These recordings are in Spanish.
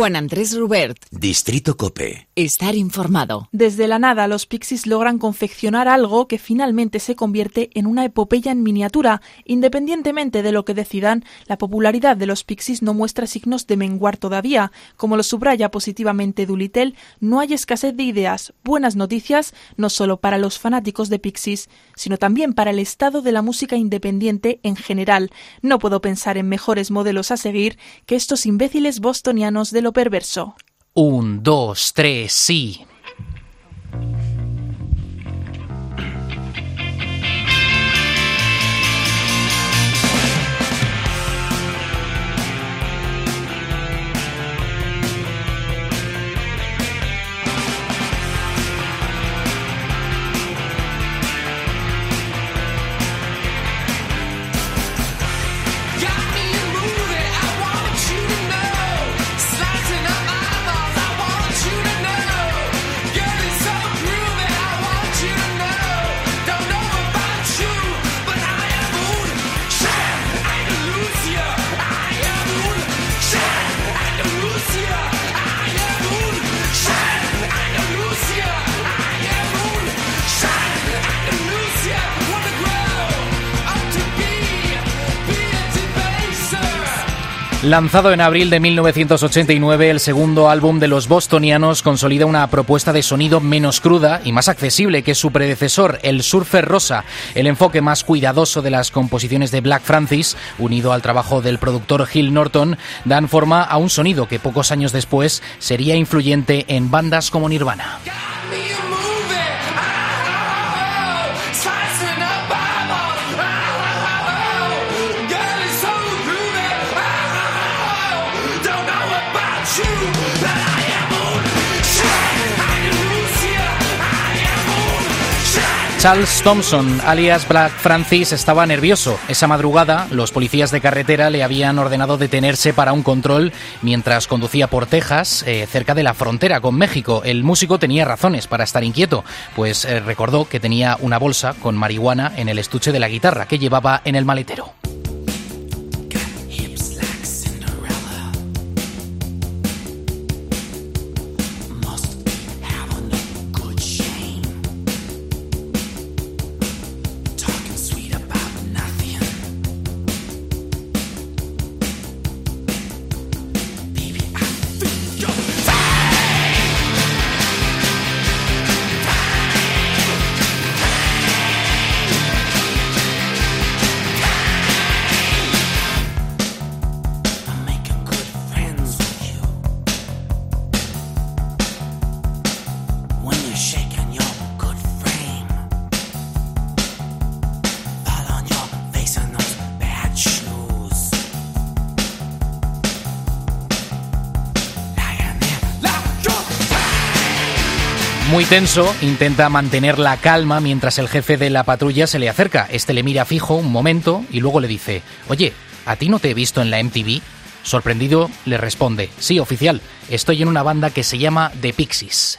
Juan Andrés Rubert. Distrito Cope. Estar informado. Desde la nada, los Pixies logran confeccionar algo que finalmente se convierte en una epopeya en miniatura. Independientemente de lo que decidan, la popularidad de los Pixies no muestra signos de menguar todavía. Como lo subraya positivamente Dulitel, no hay escasez de ideas, buenas noticias, no solo para los fanáticos de Pixies, sino también para el estado de la música independiente en general. No puedo pensar en mejores modelos a seguir que estos imbéciles bostonianos de lo perverso. Un, dos, tres, sí. Lanzado en abril de 1989, el segundo álbum de los bostonianos consolida una propuesta de sonido menos cruda y más accesible que su predecesor, el Surfer Rosa. El enfoque más cuidadoso de las composiciones de Black Francis, unido al trabajo del productor Gil Norton, dan forma a un sonido que pocos años después sería influyente en bandas como Nirvana. Charles Thompson, alias Black Francis, estaba nervioso. Esa madrugada, los policías de carretera le habían ordenado detenerse para un control mientras conducía por Texas, eh, cerca de la frontera con México. El músico tenía razones para estar inquieto, pues eh, recordó que tenía una bolsa con marihuana en el estuche de la guitarra que llevaba en el maletero. Muy tenso, intenta mantener la calma mientras el jefe de la patrulla se le acerca. Este le mira fijo un momento y luego le dice, oye, ¿a ti no te he visto en la MTV? Sorprendido, le responde, sí, oficial, estoy en una banda que se llama The Pixies.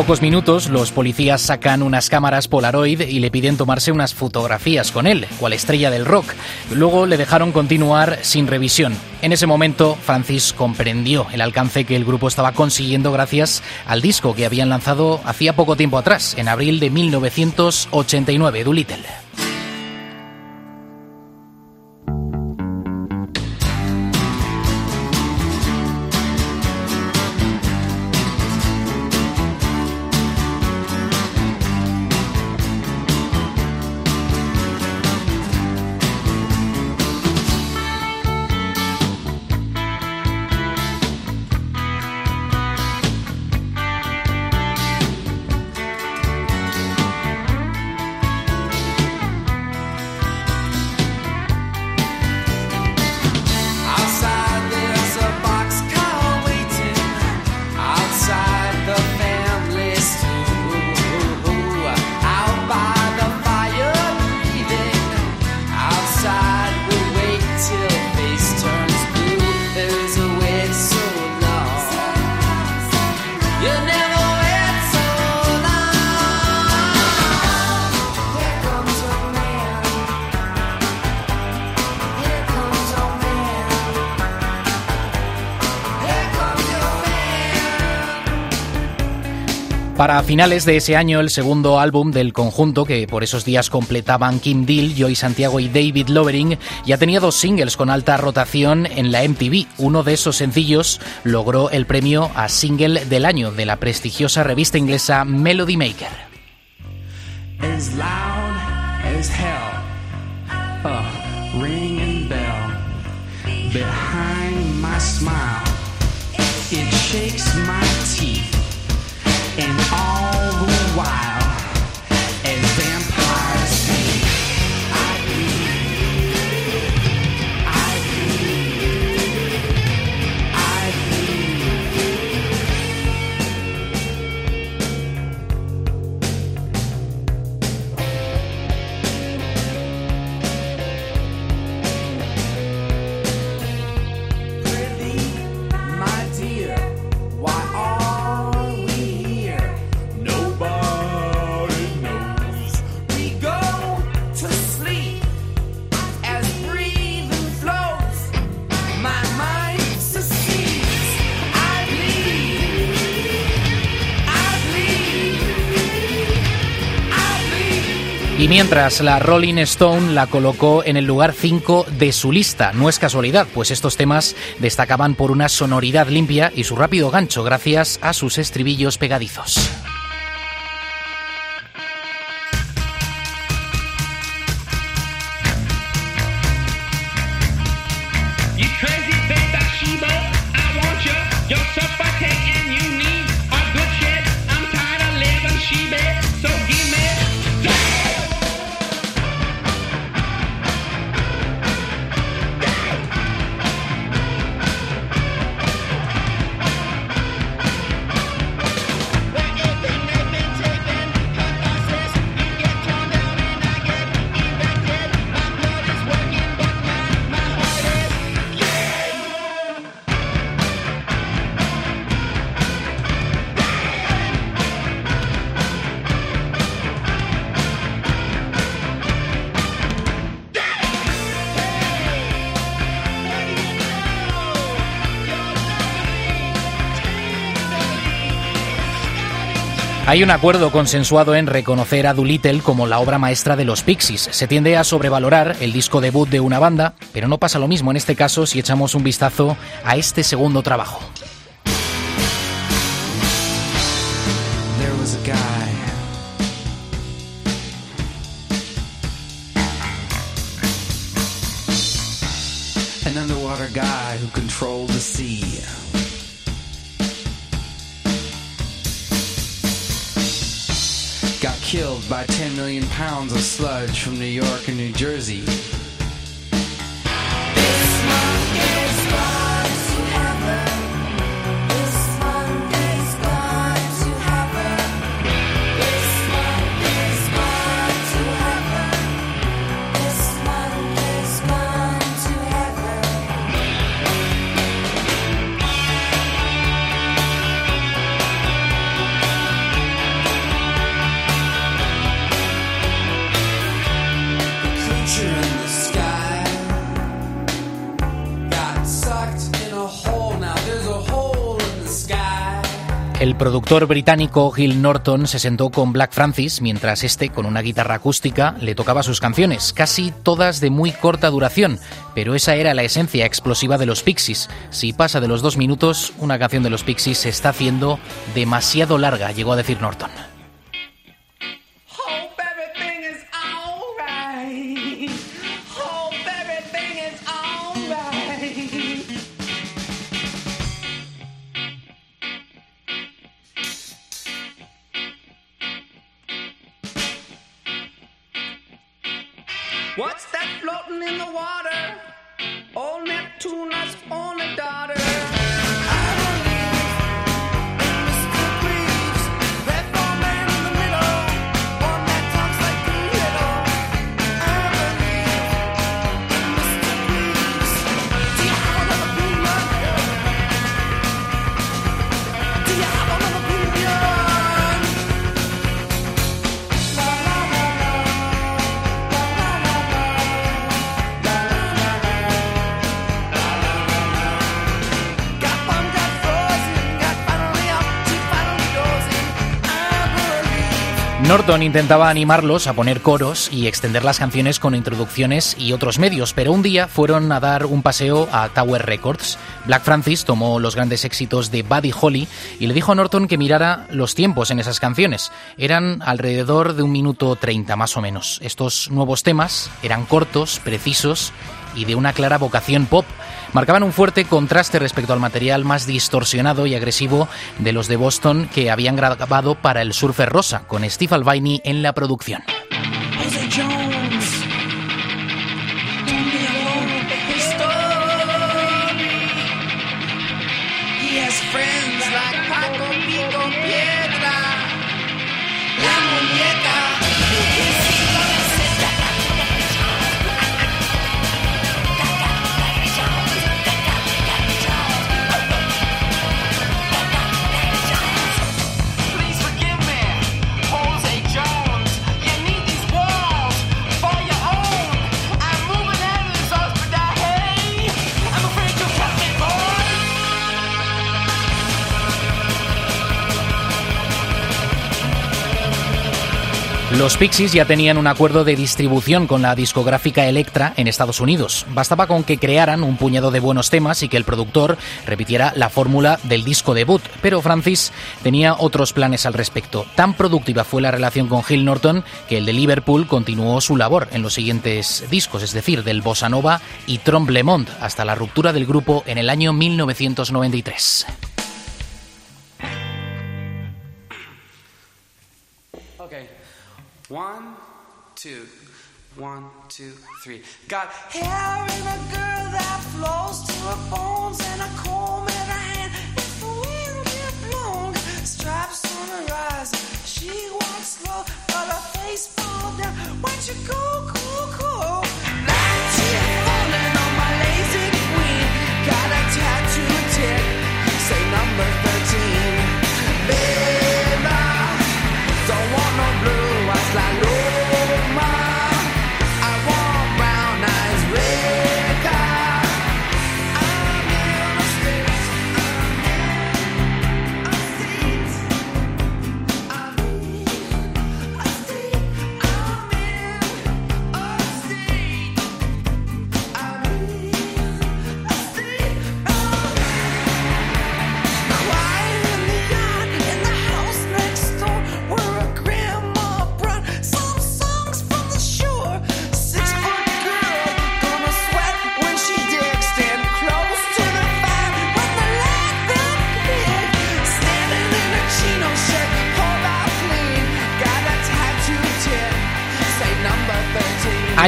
Pocos minutos, los policías sacan unas cámaras Polaroid y le piden tomarse unas fotografías con él, cual estrella del rock. Luego le dejaron continuar sin revisión. En ese momento, Francis comprendió el alcance que el grupo estaba consiguiendo gracias al disco que habían lanzado hacía poco tiempo atrás, en abril de 1989, Doolittle. Para finales de ese año, el segundo álbum del conjunto, que por esos días completaban Kim Deal, Joy Santiago y David Lovering, ya tenía dos singles con alta rotación en la MTV. Uno de esos sencillos logró el premio a single del año de la prestigiosa revista inglesa Melody Maker. And all the while Y mientras la Rolling Stone la colocó en el lugar 5 de su lista. No es casualidad, pues estos temas destacaban por una sonoridad limpia y su rápido gancho gracias a sus estribillos pegadizos. Hay un acuerdo consensuado en reconocer a Doolittle como la obra maestra de los Pixies. Se tiende a sobrevalorar el disco debut de una banda, pero no pasa lo mismo en este caso si echamos un vistazo a este segundo trabajo. Killed by 10 million pounds of sludge from New York and New Jersey. El productor británico Gil Norton se sentó con Black Francis mientras este, con una guitarra acústica, le tocaba sus canciones, casi todas de muy corta duración, pero esa era la esencia explosiva de los Pixies. Si pasa de los dos minutos, una canción de los Pixies se está haciendo demasiado larga, llegó a decir Norton. Daughter. Norton intentaba animarlos a poner coros y extender las canciones con introducciones y otros medios, pero un día fueron a dar un paseo a Tower Records. Black Francis tomó los grandes éxitos de Buddy Holly y le dijo a Norton que mirara los tiempos en esas canciones. Eran alrededor de un minuto treinta más o menos. Estos nuevos temas eran cortos, precisos y de una clara vocación pop marcaban un fuerte contraste respecto al material más distorsionado y agresivo de los de Boston que habían grabado para el Surfer Rosa, con Steve Albini en la producción. Los Pixies ya tenían un acuerdo de distribución con la discográfica Electra en Estados Unidos. Bastaba con que crearan un puñado de buenos temas y que el productor repitiera la fórmula del disco debut. Pero Francis tenía otros planes al respecto. Tan productiva fue la relación con Gil Norton que el de Liverpool continuó su labor en los siguientes discos, es decir, del Bossa Nova y Tromblemont, hasta la ruptura del grupo en el año 1993. One, two, one, two, three. Got hair in a girl that flows to her bones and a comb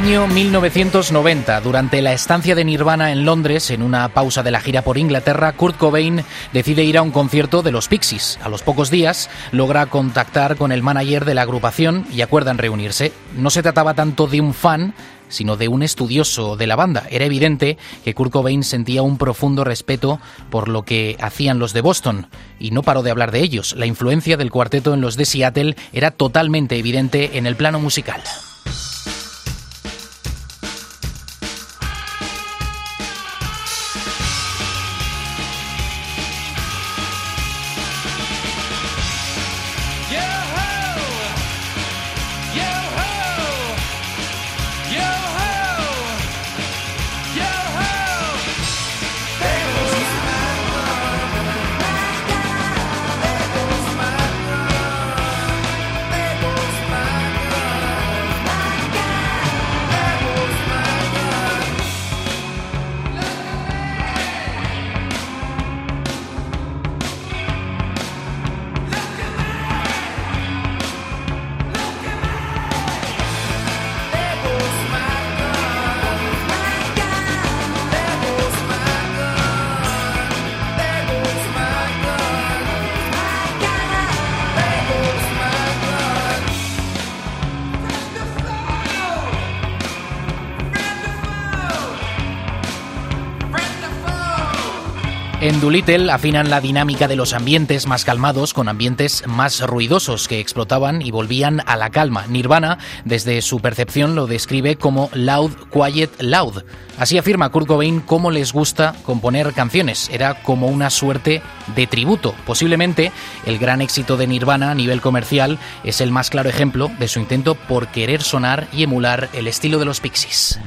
Año 1990. Durante la estancia de Nirvana en Londres, en una pausa de la gira por Inglaterra, Kurt Cobain decide ir a un concierto de los Pixies. A los pocos días logra contactar con el manager de la agrupación y acuerdan reunirse. No se trataba tanto de un fan, sino de un estudioso de la banda. Era evidente que Kurt Cobain sentía un profundo respeto por lo que hacían los de Boston, y no paró de hablar de ellos. La influencia del cuarteto en los de Seattle era totalmente evidente en el plano musical. En Doolittle afinan la dinámica de los ambientes más calmados con ambientes más ruidosos que explotaban y volvían a la calma. Nirvana, desde su percepción, lo describe como loud, quiet, loud. Así afirma Kurt Cobain cómo les gusta componer canciones. Era como una suerte de tributo. Posiblemente el gran éxito de Nirvana a nivel comercial es el más claro ejemplo de su intento por querer sonar y emular el estilo de los Pixies.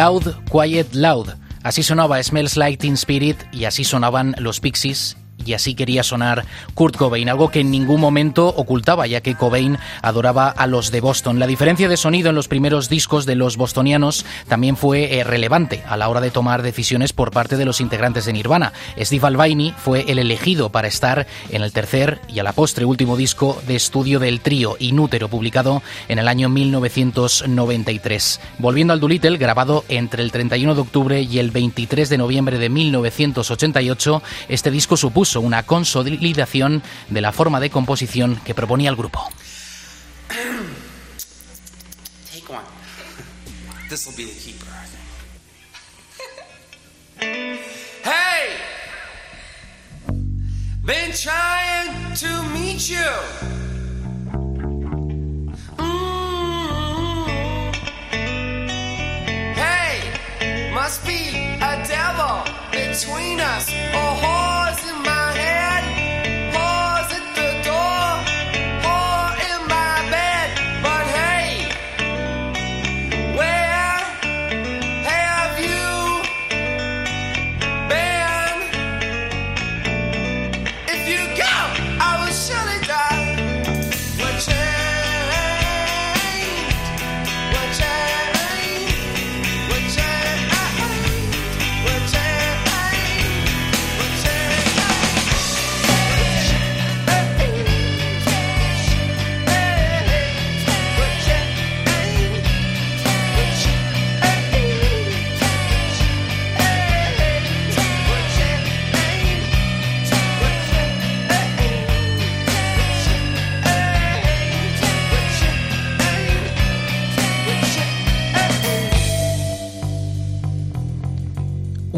Loud, Quiet, Loud. Así sonaba Smells Like Teen Spirit y así sonaban los Pixies y así quería sonar Kurt Cobain, algo que en ningún momento ocultaba, ya que Cobain adoraba a los de Boston. La diferencia de sonido en los primeros discos de los bostonianos también fue eh, relevante a la hora de tomar decisiones por parte de los integrantes de Nirvana. Steve Albini fue el elegido para estar en el tercer y a la postre último disco de estudio del trío Inútero, publicado en el año 1993. Volviendo al Doolittle, grabado entre el 31 de octubre y el 23 de noviembre de 1988, este disco supuso una consolidación de la forma de composición que proponía el grupo. Hey! Been trying to meet you. Mm. Hey, must be a devil between us. A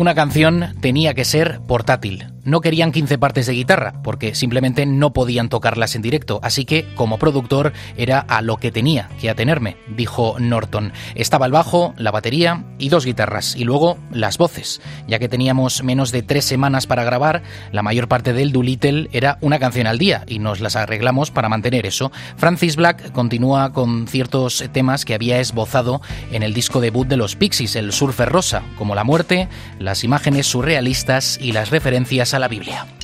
Una canción tenía que ser portátil. No querían 15 partes de guitarra, porque simplemente no podían tocarlas en directo, así que como productor era a lo que tenía que atenerme, dijo Norton. Estaba el bajo, la batería y dos guitarras, y luego las voces. Ya que teníamos menos de tres semanas para grabar, la mayor parte del Doolittle era una canción al día, y nos las arreglamos para mantener eso. Francis Black continúa con ciertos temas que había esbozado en el disco debut de los Pixies, el Surfer Rosa, como la muerte, las imágenes surrealistas y las referencias a la Biblia.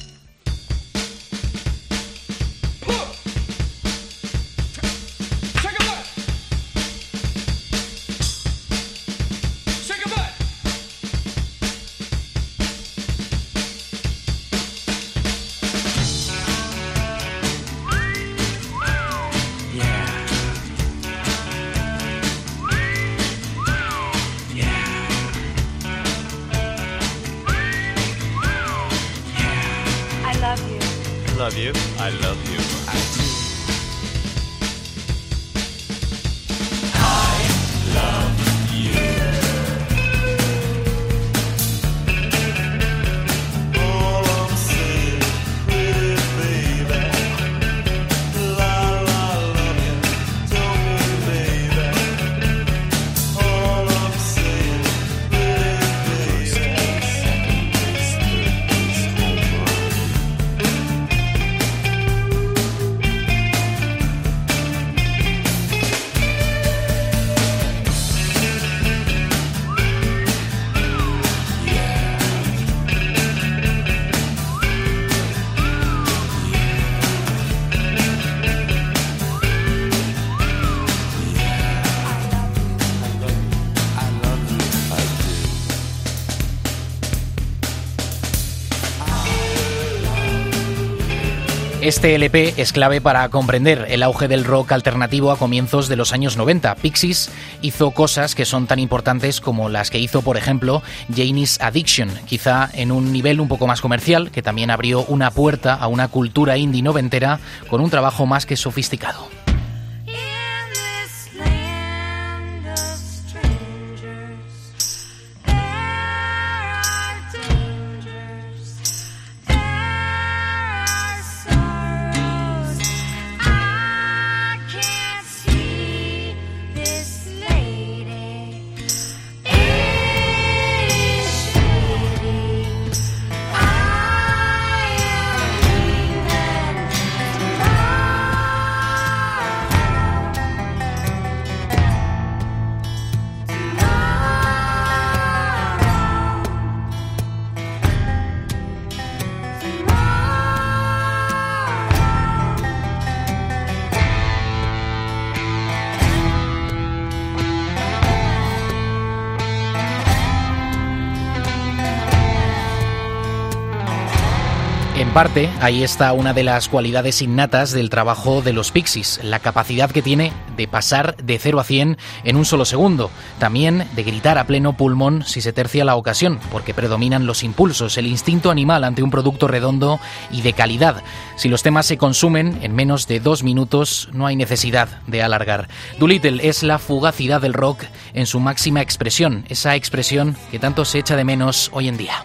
Este LP es clave para comprender el auge del rock alternativo a comienzos de los años 90. Pixies hizo cosas que son tan importantes como las que hizo, por ejemplo, Janie's Addiction, quizá en un nivel un poco más comercial, que también abrió una puerta a una cultura indie noventera con un trabajo más que sofisticado. Parte, ahí está una de las cualidades innatas del trabajo de los Pixies, la capacidad que tiene de pasar de 0 a 100 en un solo segundo, también de gritar a pleno pulmón si se tercia la ocasión, porque predominan los impulsos, el instinto animal ante un producto redondo y de calidad. Si los temas se consumen en menos de dos minutos, no hay necesidad de alargar. Doolittle es la fugacidad del rock en su máxima expresión, esa expresión que tanto se echa de menos hoy en día.